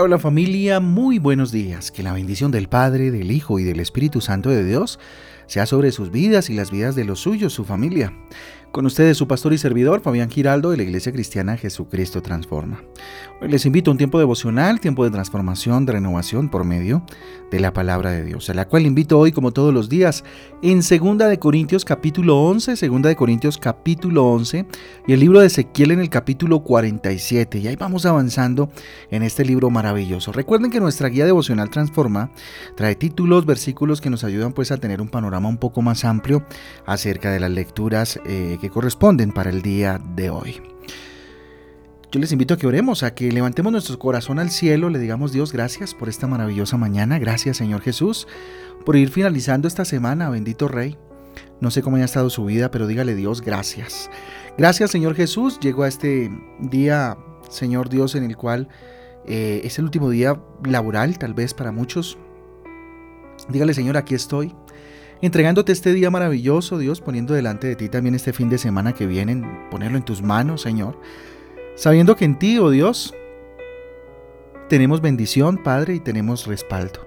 Hola, familia, muy buenos días. Que la bendición del Padre, del Hijo y del Espíritu Santo de Dios sea sobre sus vidas y las vidas de los suyos, su familia. Con ustedes su pastor y servidor, Fabián Giraldo, de la Iglesia Cristiana Jesucristo Transforma. Les invito a un tiempo devocional, tiempo de transformación, de renovación por medio de la palabra de Dios, a la cual invito hoy, como todos los días, en 2 de Corintios capítulo 11, 2 de Corintios capítulo 11 y el libro de Ezequiel en el capítulo 47. Y ahí vamos avanzando en este libro maravilloso. Recuerden que nuestra guía devocional Transforma trae títulos, versículos que nos ayudan pues a tener un panorama un poco más amplio acerca de las lecturas eh, que corresponden para el día de hoy. Yo les invito a que oremos, a que levantemos nuestro corazón al cielo, le digamos Dios gracias por esta maravillosa mañana, gracias Señor Jesús por ir finalizando esta semana, bendito Rey. No sé cómo haya estado su vida, pero dígale Dios gracias. Gracias Señor Jesús, llego a este día, Señor Dios, en el cual eh, es el último día laboral, tal vez para muchos. Dígale Señor, aquí estoy entregándote este día maravilloso, Dios, poniendo delante de ti también este fin de semana que viene, ponerlo en tus manos, Señor, sabiendo que en ti, oh Dios, tenemos bendición, Padre, y tenemos respaldo.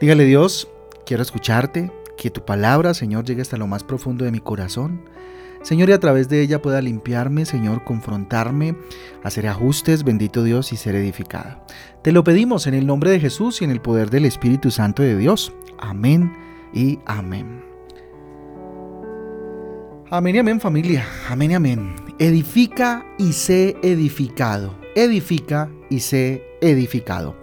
Dígale, Dios, quiero escucharte, que tu palabra, Señor, llegue hasta lo más profundo de mi corazón. Señor, y a través de ella pueda limpiarme, Señor, confrontarme, hacer ajustes, bendito Dios, y ser edificada. Te lo pedimos en el nombre de Jesús y en el poder del Espíritu Santo de Dios. Amén y amén. Amén y amén familia, amén y amén. Edifica y sé edificado. Edifica y sé edificado.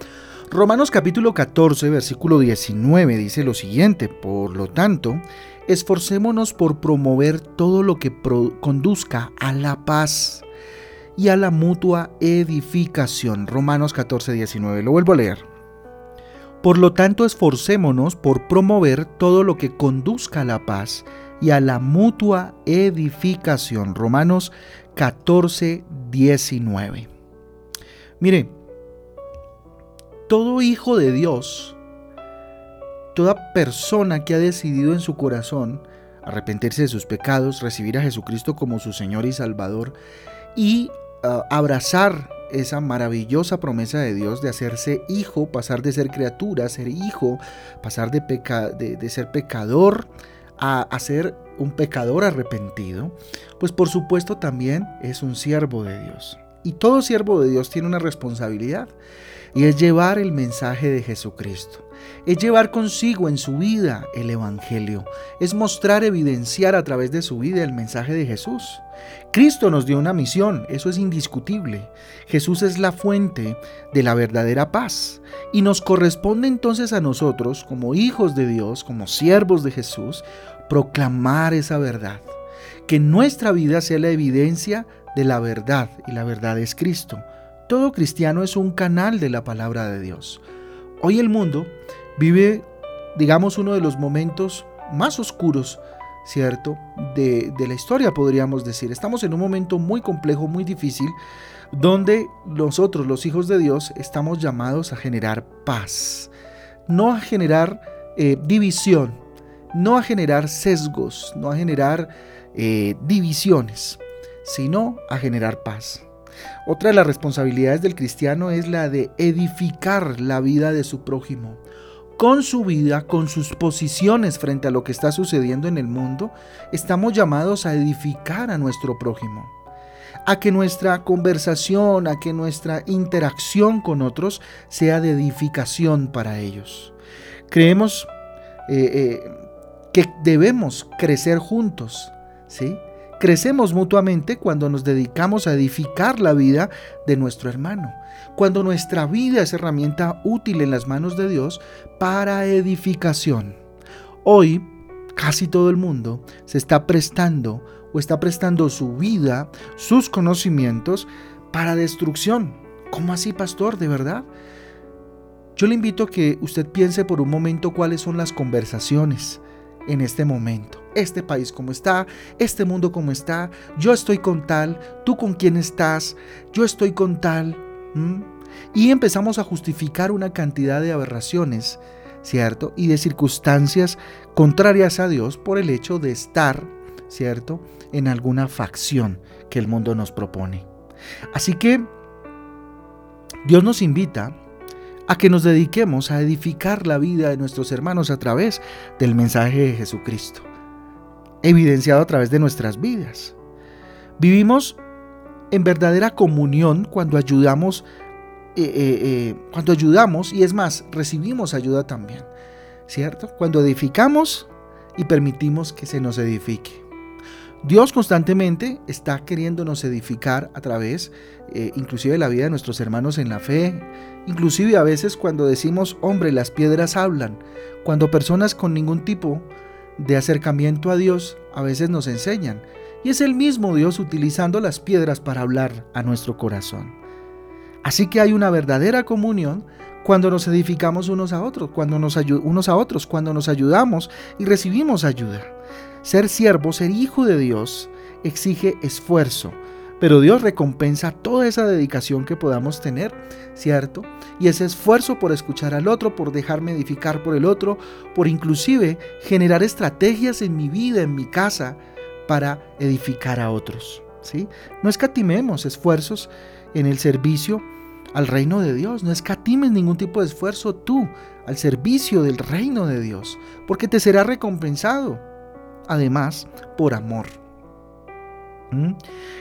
Romanos capítulo 14, versículo 19 dice lo siguiente, por lo tanto, esforcémonos por promover todo lo que conduzca a la paz y a la mutua edificación. Romanos 14, 19, lo vuelvo a leer. Por lo tanto, esforcémonos por promover todo lo que conduzca a la paz y a la mutua edificación. Romanos 14, 19. Mire, todo hijo de Dios, toda persona que ha decidido en su corazón arrepentirse de sus pecados, recibir a Jesucristo como su Señor y Salvador y ah, abrazar esa maravillosa promesa de Dios de hacerse hijo, pasar de ser criatura a ser hijo, pasar de, ser pecador a, a ser un pecador arrepentido, pues por supuesto también es un siervo de Dios. Y todo siervo de Dios tiene una responsabilidad y es llevar el mensaje de Jesucristo. Es llevar consigo en su vida el Evangelio. Es mostrar, evidenciar a través de su vida el mensaje de Jesús. Cristo nos dio una misión, eso es indiscutible. Jesús es la fuente de la verdadera paz. Y nos corresponde entonces a nosotros, como hijos de Dios, como siervos de Jesús, proclamar esa verdad. Que nuestra vida sea la evidencia de la verdad, y la verdad es Cristo. Todo cristiano es un canal de la palabra de Dios. Hoy el mundo vive, digamos, uno de los momentos más oscuros, ¿cierto? De, la historia, podríamos decir. Estamos en un momento muy complejo, muy difícil, donde nosotros, los hijos de Dios, estamos llamados a generar paz, no a generar eh, división, no a generar sesgos, no a generar eh, divisiones, sino a generar paz. Otra de las responsabilidades del cristiano es la de edificar la vida de su prójimo. Con su vida, con sus posiciones frente a lo que está sucediendo en el mundo, estamos llamados a edificar a nuestro prójimo. A que nuestra conversación, a que nuestra interacción con otros sea de edificación para ellos. Creemos eh, eh, que debemos crecer juntos, ¿sí? Crecemos mutuamente cuando nos dedicamos a edificar la vida de nuestro hermano, cuando nuestra vida es herramienta útil en las manos de Dios para edificación. Hoy, casi todo el mundo se está prestando o está prestando su vida, sus conocimientos para destrucción. ¿Cómo así, pastor? ¿De verdad? Yo le invito a que usted piense por un momento cuáles son las conversaciones en este momento. Este país como está, este mundo como está, yo estoy con tal, tú con quién estás, yo estoy con tal. Y empezamos a justificar una cantidad de aberraciones, ¿cierto? Y de circunstancias contrarias a Dios por el hecho de estar, ¿cierto? En alguna facción que el mundo nos propone. Así que Dios nos invita a que nos dediquemos a edificar la vida de nuestros hermanos a través del mensaje de Jesucristo, evidenciado a través de nuestras vidas. Vivimos en verdadera comunión cuando ayudamos, eh, eh, eh, cuando ayudamos y es más, recibimos ayuda también, ¿cierto? Cuando edificamos y permitimos que se nos edifique. Dios constantemente está queriéndonos edificar a través, inclusive de la vida de nuestros hermanos en la fe, inclusive a veces cuando decimos, hombre, las piedras hablan, cuando personas con ningún tipo de acercamiento a Dios a veces nos enseñan y es el mismo Dios utilizando las piedras para hablar a nuestro corazón. Así que hay una verdadera comunión cuando nos edificamos unos a otros, cuando nos unos a otros, cuando nos ayudamos y recibimos ayuda. Ser siervo, ser hijo de Dios, exige esfuerzo, pero Dios recompensa toda esa dedicación que podamos tener, ¿cierto? Y ese esfuerzo por escuchar al otro, por dejarme edificar por el otro, por inclusive generar estrategias en mi vida, en mi casa, para edificar a otros. ¿sí? No escatimemos esfuerzos en el servicio al reino de Dios. No escatimes ningún tipo de esfuerzo tú al servicio del reino de Dios, porque te será recompensado. Además, por amor. ¿Mm?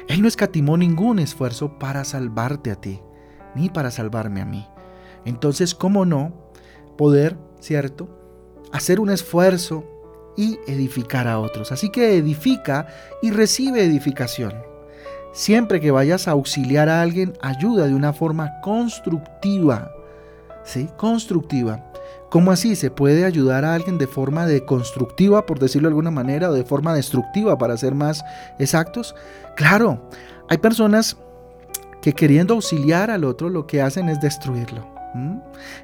Él no escatimó ningún esfuerzo para salvarte a ti, ni para salvarme a mí. Entonces, ¿cómo no poder, cierto, hacer un esfuerzo y edificar a otros. Así que edifica y recibe edificación. Siempre que vayas a auxiliar a alguien, ayuda de una forma constructiva. ¿Sí? Constructiva. ¿Cómo así se puede ayudar a alguien de forma deconstructiva, por decirlo de alguna manera, o de forma destructiva, para ser más exactos? Claro, hay personas que queriendo auxiliar al otro lo que hacen es destruirlo.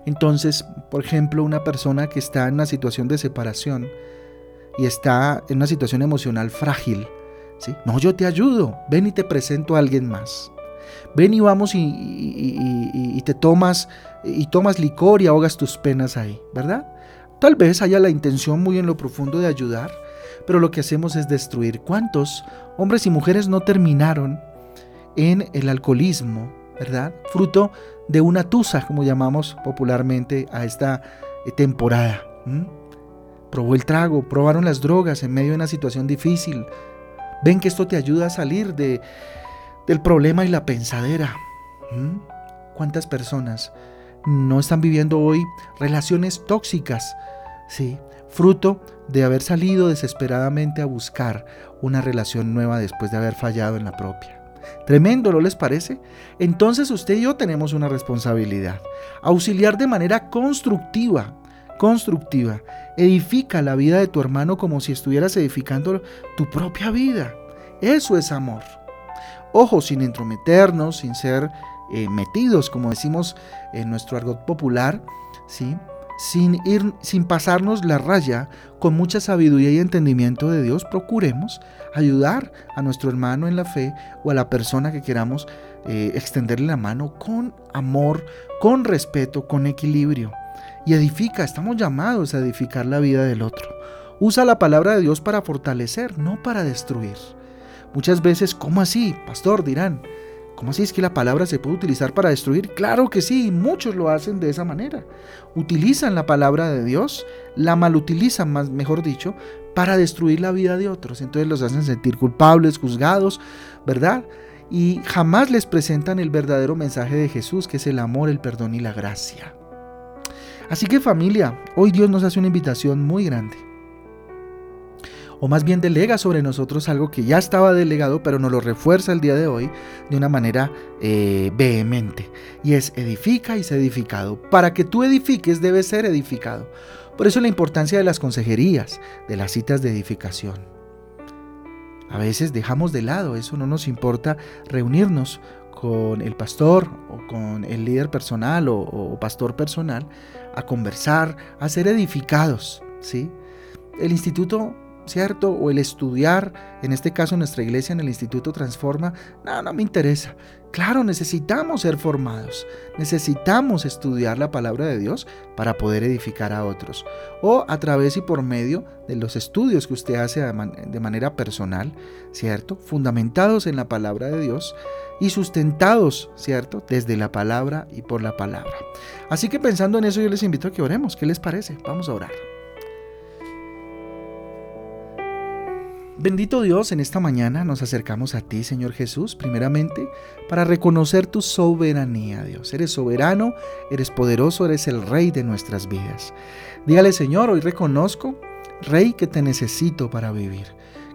Entonces, por ejemplo, una persona que está en una situación de separación, y está en una situación emocional frágil, ¿sí? no, yo te ayudo, ven y te presento a alguien más. Ven y vamos y, te tomas y tomas licor y ahogas tus penas ahí, ¿verdad? Tal vez haya la intención muy en lo profundo de ayudar, pero lo que hacemos es destruir. ¿Cuántos hombres y mujeres no terminaron en el alcoholismo, ¿verdad? Fruto de una tusa, como llamamos popularmente a esta eh, temporada probó el trago, probaron las drogas en medio de una situación difícil. Ven que esto te ayuda a salir de, del problema y la pensadera. ¿Mm? ¿Cuántas personas no están viviendo hoy relaciones tóxicas? Sí, fruto de haber salido desesperadamente a buscar una relación nueva después de haber fallado en la propia. Tremendo, ¿no les parece? Entonces usted y yo tenemos una responsabilidad. Auxiliar de manera constructiva constructiva. Edifica la vida de tu hermano como si estuvieras edificando tu propia vida. Eso es amor. Ojo, sin entrometernos, sin ser eh, metidos, como decimos en nuestro argot popular, ¿sí? sin, ir, sin pasarnos la raya, con mucha sabiduría y entendimiento de Dios, procuremos ayudar a nuestro hermano en la fe o a la persona que queramos eh, extenderle la mano con amor, con respeto, con equilibrio y edifica, estamos llamados a edificar la vida del otro. Usa la palabra de Dios para fortalecer, no para destruir. Muchas veces, ¿cómo así? Pastor, dirán, ¿cómo así es que la palabra se puede utilizar para destruir? Claro que sí, muchos lo hacen de esa manera. Utilizan la palabra de Dios, la malutilizan, más, mejor dicho, para destruir la vida de otros. Entonces los hacen sentir culpables, juzgados, ¿verdad? Y jamás les presentan el verdadero mensaje de Jesús, que es el amor, el perdón y la gracia. Así que familia, hoy Dios nos hace una invitación muy grande. O más bien delega sobre nosotros algo que ya estaba delegado, pero nos lo refuerza el día de hoy de una manera eh, vehemente. Y es edifica y se edificado. Para que tú edifiques debe ser edificado. Por eso la importancia de las consejerías, de las citas de edificación. A veces dejamos de lado, eso no nos importa reunirnos con el pastor o con el líder personal o, pastor personal a conversar, a ser edificados. ¿sí? El instituto ¿cierto? O el estudiar, en este caso nuestra iglesia en el Instituto Transforma, no, no me interesa. Claro, necesitamos ser formados, necesitamos estudiar la palabra de Dios para poder edificar a otros. O a través y por medio de los estudios que usted hace de manera personal, ¿cierto? Fundamentados en la palabra de Dios y sustentados, ¿cierto? Desde la palabra y por la palabra. Así que pensando en eso yo les invito a que oremos. ¿Qué les parece? Vamos a orar. Bendito Dios, en esta mañana nos acercamos a ti, Señor Jesús, primeramente para reconocer tu soberanía, Dios. Eres soberano, eres poderoso, eres el Rey de nuestras vidas. Dígale, Señor, hoy reconozco, Rey, que te necesito para vivir,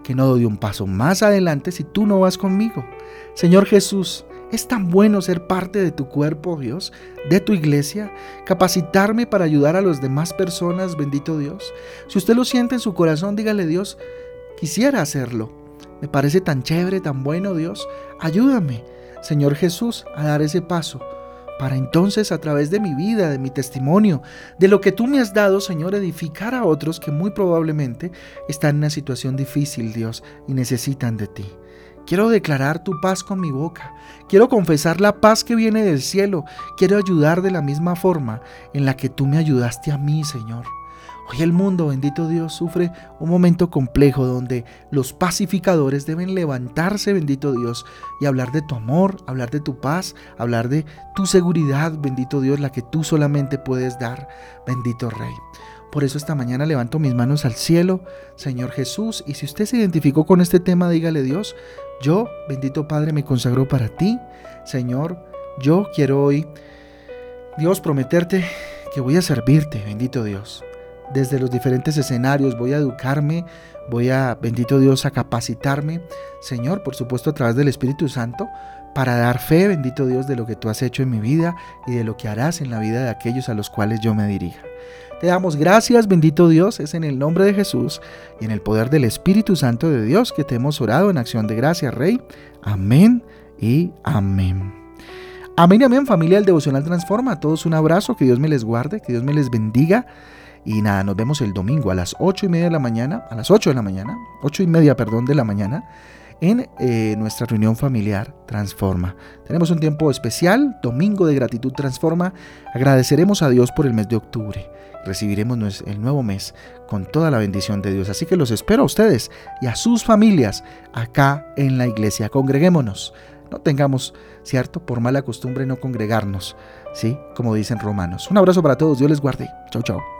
que no doy un paso más adelante si tú no vas conmigo. Señor Jesús, es tan bueno ser parte de tu cuerpo, Dios, de tu iglesia, capacitarme para ayudar a las demás personas, bendito Dios. Si usted lo siente en su corazón, dígale, Dios, Quisiera hacerlo. Me parece tan chévere, tan bueno, Dios. Ayúdame, Señor Jesús, a dar ese paso para entonces a través de mi vida, de mi testimonio, de lo que tú me has dado, Señor, edificar a otros que muy probablemente están en una situación difícil, Dios, y necesitan de ti. Quiero declarar tu paz con mi boca. Quiero confesar la paz que viene del cielo. Quiero ayudar de la misma forma en la que tú me ayudaste a mí, Señor. Hoy el mundo, bendito Dios, sufre un momento complejo donde los pacificadores deben levantarse, bendito Dios, y hablar de tu amor, hablar de tu paz, hablar de tu seguridad, bendito Dios, la que tú solamente puedes dar, bendito Rey. Por eso esta mañana levanto mis manos al cielo, Señor Jesús, y si usted se identificó con este tema, dígale Dios, yo, bendito Padre, me consagro para ti, Señor, yo quiero hoy, Dios, prometerte que voy a servirte, bendito Dios desde los diferentes escenarios, voy a educarme, voy a, bendito Dios, a capacitarme, Señor, por supuesto a través del Espíritu Santo, para dar fe, bendito Dios, de lo que tú has hecho en mi vida y de lo que harás en la vida de aquellos a los cuales yo me dirija. Te damos gracias, bendito Dios, es en el nombre de Jesús y en el poder del Espíritu Santo de Dios que te hemos orado en acción de gracia, Rey. Amén y amén. Amén y amén, familia del Devocional Transforma. A todos un abrazo, que Dios me les guarde, que Dios me les bendiga. Y nada, nos vemos el domingo a las 8 y media de la mañana, a las 8 de la mañana, 8 y media, perdón, de la mañana, en eh, nuestra reunión familiar Transforma. Tenemos un tiempo especial, Domingo de Gratitud Transforma. Agradeceremos a Dios por el mes de octubre. Recibiremos el nuevo mes con toda la bendición de Dios. Así que los espero a ustedes y a sus familias acá en la iglesia. Congreguémonos. No tengamos, cierto, por mala costumbre no congregarnos, ¿sí? Como dicen romanos. Un abrazo para todos. Dios les guarde. Chau, chau.